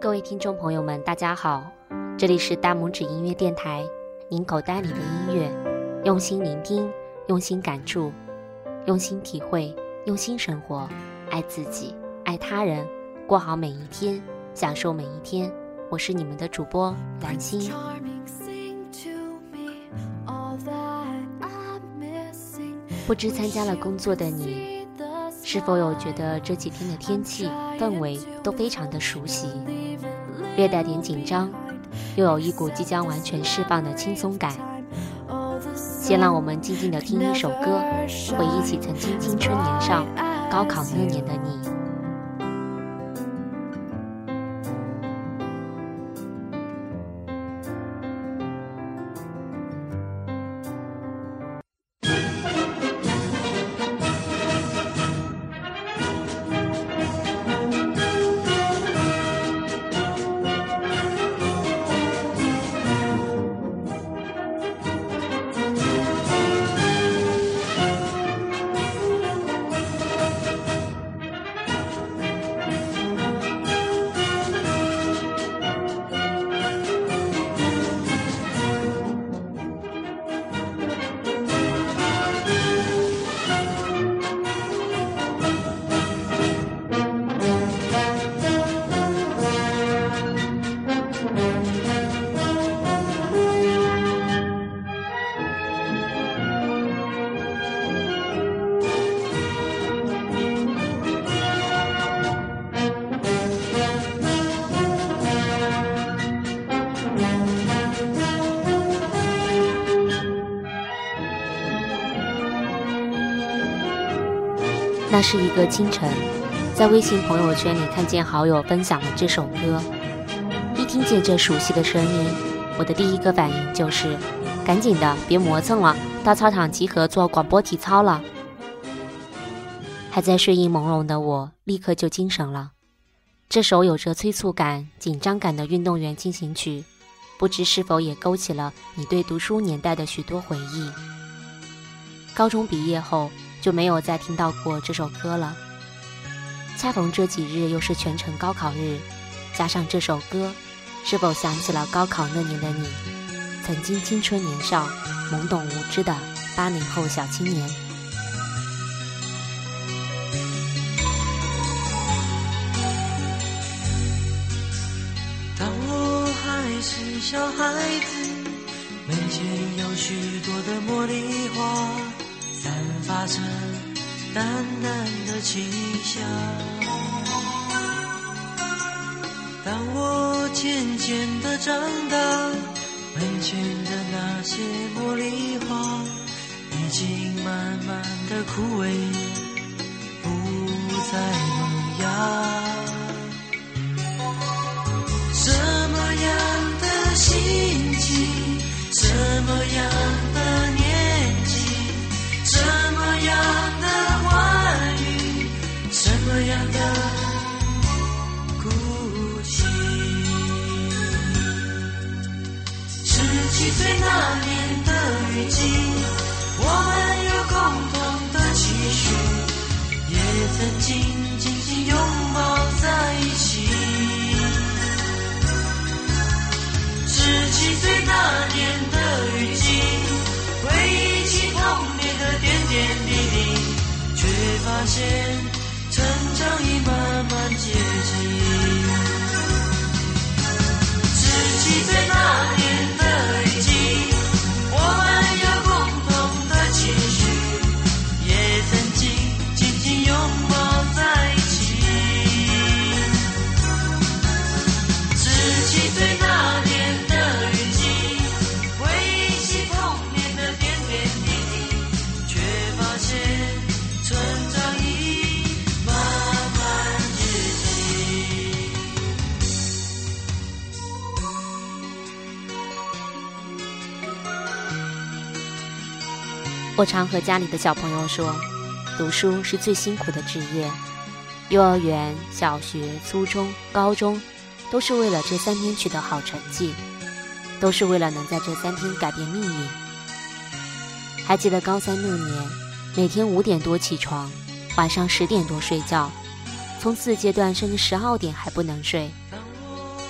各位听众朋友们，大家好，这里是大拇指音乐电台，您口袋里的音乐，用心聆听，用心感触，用心体会，用心生活，爱自己，爱他人，过好每一天，享受每一天。我是你们的主播兰心。不知参加了工作的你，是否有觉得这几天的天气氛围都非常的熟悉，略带点紧张，又有一股即将完全释放的轻松感。先让我们静静的听一首歌，回忆起曾经青春年少、高考那年的你。那是一个清晨，在微信朋友圈里看见好友分享了这首歌，一听见这熟悉的声音，我的第一个反应就是，赶紧的，别磨蹭了，到操场集合做广播体操了。还在睡意朦胧的我，立刻就精神了。这首有着催促感、紧张感的运动员进行曲，不知是否也勾起了你对读书年代的许多回忆。高中毕业后。就没有再听到过这首歌了。恰逢这几日又是全城高考日，加上这首歌，是否想起了高考那年的你，曾经青春年少、懵懂无知的八零后小青年？当我还是小孩子，门前有许多的茉莉花。散发着淡淡的清香。当我渐渐的长大，门前的那些茉莉花已经慢慢的枯萎，不再萌芽。什么样的心情？什么样发我常和家里的小朋友说，读书是最辛苦的职业。幼儿园、小学、初中、高中，都是为了这三天取得好成绩，都是为了能在这三天改变命运。还记得高三那年，每天五点多起床，晚上十点多睡觉，从四阶段甚至十二点还不能睡，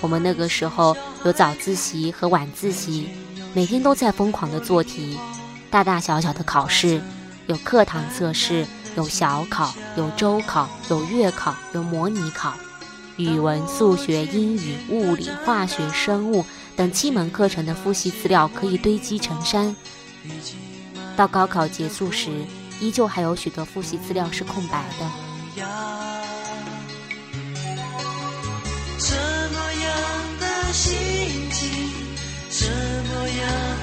我们那个时候有早自习和晚自习，每天都在疯狂的做题，大大小小的考试，有课堂测试，有小考，有周考，有月考，有模拟考，语文、数学、英语、物理、化学、生物等七门课程的复习资料可以堆积成山。到高考结束时，依旧还有许多复习资料是空白的。什么样的心情，什么样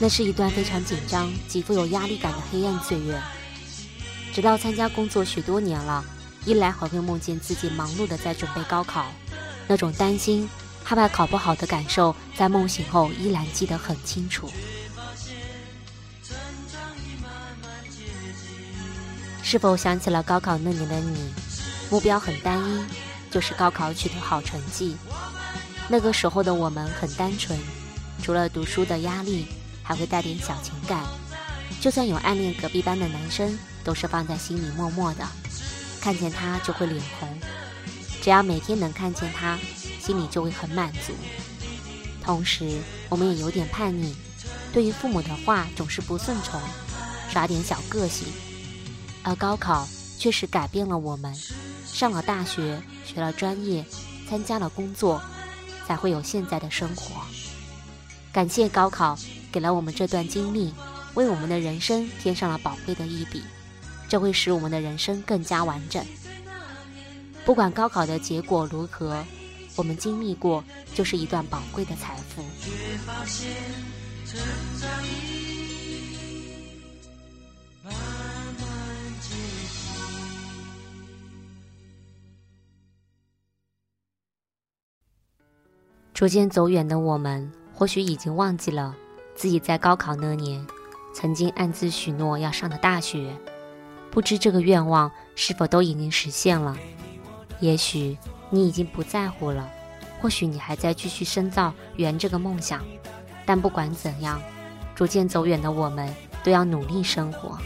那是一段非常紧张、极富有压力感的黑暗岁月。直到参加工作许多年了。依然还会梦见自己忙碌的在准备高考，那种担心、害怕考不好的感受，在梦醒后依然记得很清楚。是否想起了高考那年的你？目标很单一，就是高考取得好成绩。那个时候的我们很单纯，除了读书的压力，还会带点小情感。就算有暗恋隔壁班的男生，都是放在心里默默的。看见他就会脸红，只要每天能看见他，心里就会很满足。同时，我们也有点叛逆，对于父母的话总是不顺从，耍点小个性。而高考确实改变了我们，上了大学，学了专业，参加了工作，才会有现在的生活。感谢高考，给了我们这段经历，为我们的人生添上了宝贵的一笔。这会使我们的人生更加完整。不管高考的结果如何，我们经历过就是一段宝贵的财富。逐渐走远的我们，或许已经忘记了自己在高考那年曾经暗自许诺要上的大学。不知这个愿望是否都已经实现了？也许你已经不在乎了，或许你还在继续深造圆这个梦想。但不管怎样，逐渐走远的我们都要努力生活。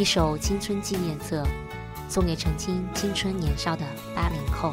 一首青春纪念册，送给曾经青春年少的八零后。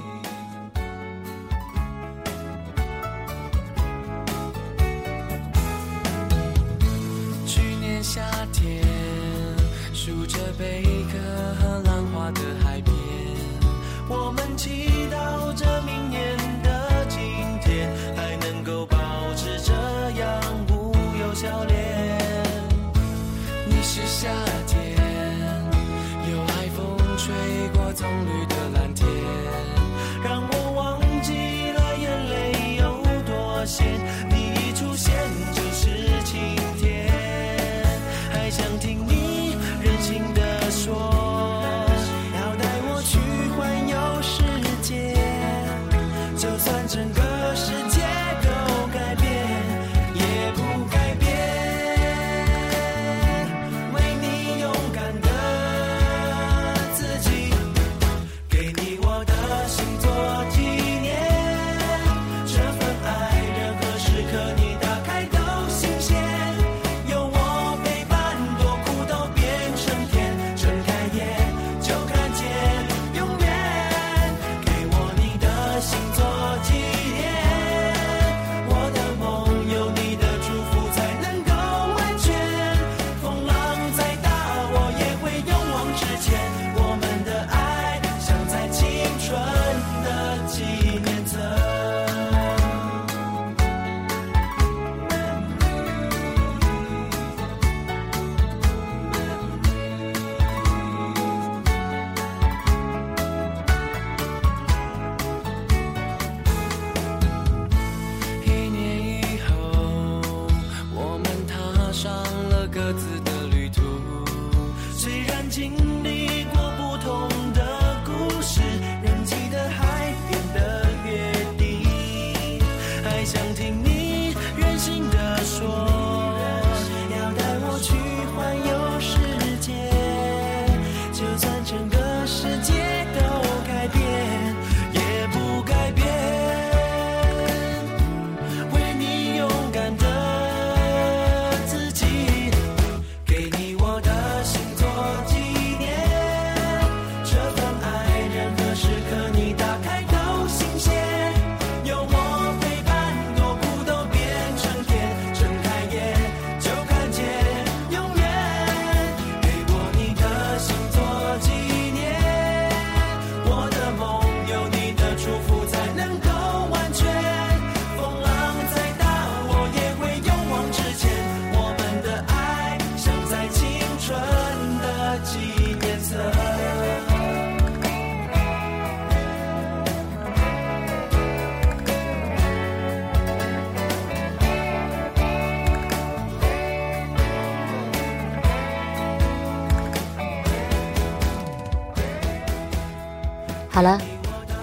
好了，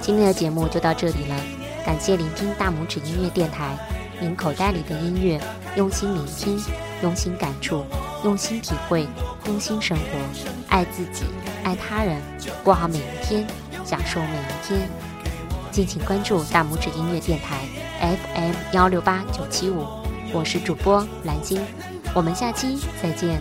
今天的节目就到这里了，感谢聆听大拇指音乐电台，您口袋里的音乐，用心聆听，用心感触，用心体会，用心生活，爱自己，爱他人，过好每一天，享受每一天。敬请关注大拇指音乐电台 FM 幺六八九七五，我是主播蓝晶，我们下期再见。